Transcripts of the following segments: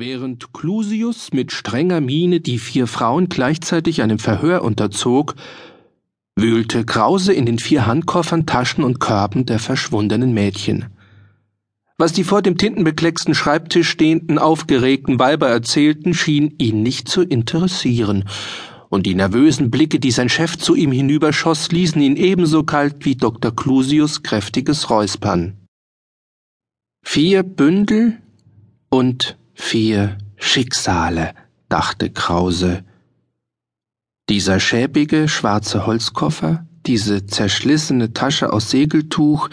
Während Clusius mit strenger Miene die vier Frauen gleichzeitig einem Verhör unterzog, wühlte Krause in den vier Handkoffern, Taschen und Körben der verschwundenen Mädchen. Was die vor dem tintenbeklecksten Schreibtisch stehenden aufgeregten Weiber erzählten, schien ihn nicht zu interessieren, und die nervösen Blicke, die sein Chef zu ihm hinüberschoss, ließen ihn ebenso kalt wie Dr. Clusius kräftiges Räuspern. Vier Bündel und Vier Schicksale, dachte Krause. Dieser schäbige schwarze Holzkoffer, diese zerschlissene Tasche aus Segeltuch,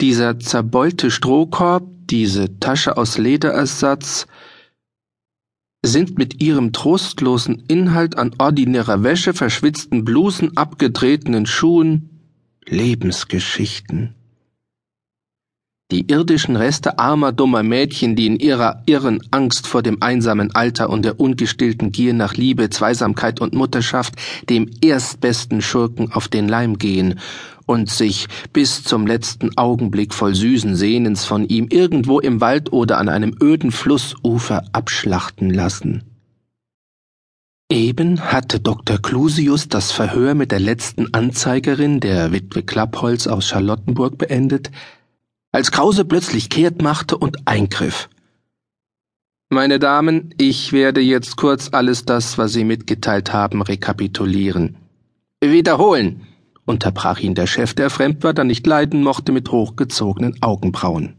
dieser zerbeulte Strohkorb, diese Tasche aus Lederersatz, sind mit ihrem trostlosen Inhalt an ordinärer Wäsche, verschwitzten Blusen, abgetretenen Schuhen Lebensgeschichten. Die irdischen Reste armer, dummer Mädchen, die in ihrer irren Angst vor dem einsamen Alter und der ungestillten Gier nach Liebe, Zweisamkeit und Mutterschaft dem erstbesten Schurken auf den Leim gehen und sich bis zum letzten Augenblick voll süßen Sehnens von ihm irgendwo im Wald oder an einem öden Flussufer abschlachten lassen. Eben hatte Dr. Clusius das Verhör mit der letzten Anzeigerin, der Witwe Klappholz aus Charlottenburg, beendet, als Krause plötzlich kehrt machte und eingriff. Meine Damen, ich werde jetzt kurz alles das, was Sie mitgeteilt haben, rekapitulieren. Wiederholen, unterbrach ihn der Chef, der Fremdwörter nicht leiden mochte, mit hochgezogenen Augenbrauen.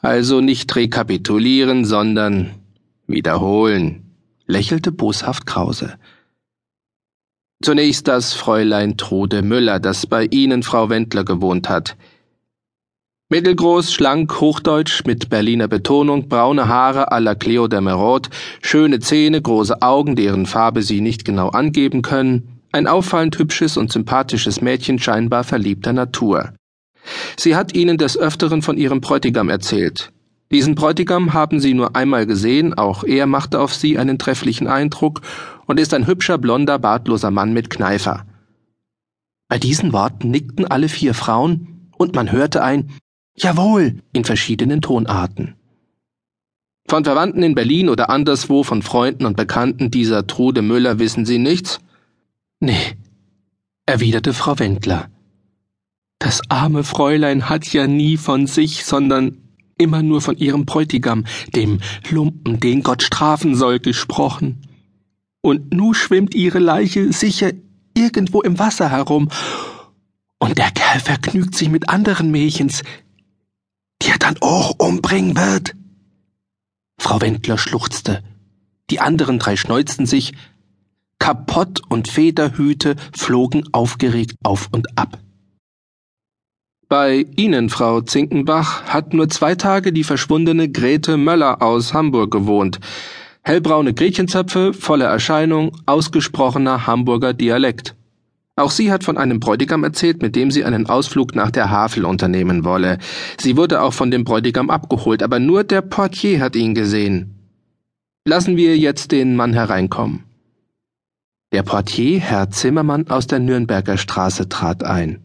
Also nicht rekapitulieren, sondern wiederholen, lächelte boshaft Krause. Zunächst das Fräulein Trude Müller, das bei Ihnen Frau Wendler gewohnt hat. Mittelgroß, schlank, hochdeutsch, mit Berliner Betonung, braune Haare à la Cleo de Merode, schöne Zähne, große Augen, deren Farbe sie nicht genau angeben können, ein auffallend hübsches und sympathisches Mädchen scheinbar verliebter Natur. Sie hat ihnen des Öfteren von ihrem Bräutigam erzählt. Diesen Bräutigam haben sie nur einmal gesehen, auch er machte auf sie einen trefflichen Eindruck und ist ein hübscher, blonder, bartloser Mann mit Kneifer. Bei diesen Worten nickten alle vier Frauen, und man hörte ein Jawohl, in verschiedenen Tonarten. Von Verwandten in Berlin oder anderswo, von Freunden und Bekannten dieser Trude Müller wissen Sie nichts? Nee, erwiderte Frau Wendler. Das arme Fräulein hat ja nie von sich, sondern immer nur von ihrem Bräutigam, dem Lumpen, den Gott strafen soll, gesprochen. Und nu schwimmt ihre Leiche sicher irgendwo im Wasser herum, und der Kerl vergnügt sich mit anderen Mädchens, die er dann auch umbringen wird. Frau Wendler schluchzte. Die anderen drei schneuzten sich. Kapott und Federhüte flogen aufgeregt auf und ab. Bei Ihnen, Frau Zinkenbach, hat nur zwei Tage die verschwundene Grete Möller aus Hamburg gewohnt. Hellbraune Gretchenzöpfe, volle Erscheinung, ausgesprochener Hamburger Dialekt. Auch sie hat von einem Bräutigam erzählt, mit dem sie einen Ausflug nach der Havel unternehmen wolle. Sie wurde auch von dem Bräutigam abgeholt, aber nur der Portier hat ihn gesehen. Lassen wir jetzt den Mann hereinkommen. Der Portier, Herr Zimmermann aus der Nürnberger Straße, trat ein.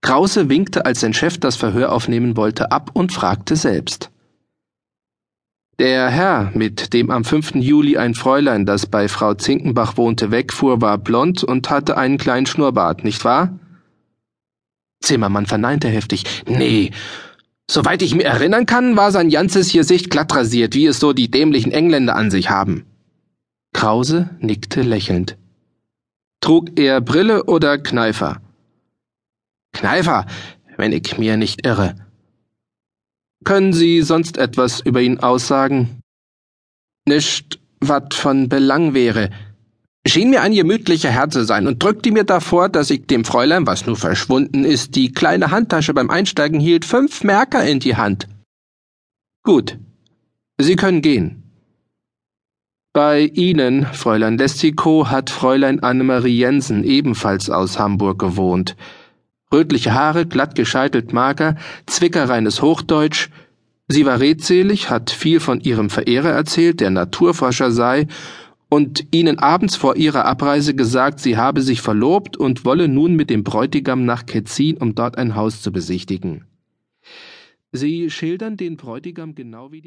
Krause winkte, als sein Chef das Verhör aufnehmen wollte, ab und fragte selbst. Der Herr, mit dem am 5. Juli ein Fräulein, das bei Frau Zinkenbach wohnte, wegfuhr, war blond und hatte einen kleinen Schnurrbart, nicht wahr? Zimmermann verneinte heftig. Nee. Soweit ich mir erinnern kann, war sein ganzes Gesicht glatt rasiert, wie es so die dämlichen Engländer an sich haben. Krause nickte lächelnd. Trug er Brille oder Kneifer? Kneifer, wenn ich mir nicht irre. Können Sie sonst etwas über ihn aussagen? Nicht, wat von Belang wäre. Schien mir ein gemütlicher Herr zu sein und drückte mir davor, dass ich dem Fräulein, was nur verschwunden ist, die kleine Handtasche beim Einsteigen hielt, fünf Merker in die Hand. Gut. Sie können gehen. Bei Ihnen, Fräulein Lessiko, hat Fräulein Annemarie Jensen ebenfalls aus Hamburg gewohnt. Rötliche Haare, glatt gescheitelt mager, zwickerreines Hochdeutsch. Sie war redselig, hat viel von ihrem Verehrer erzählt, der Naturforscher sei, und ihnen abends vor ihrer Abreise gesagt, sie habe sich verlobt und wolle nun mit dem Bräutigam nach Ketzin, um dort ein Haus zu besichtigen. Sie schildern den Bräutigam genau wie die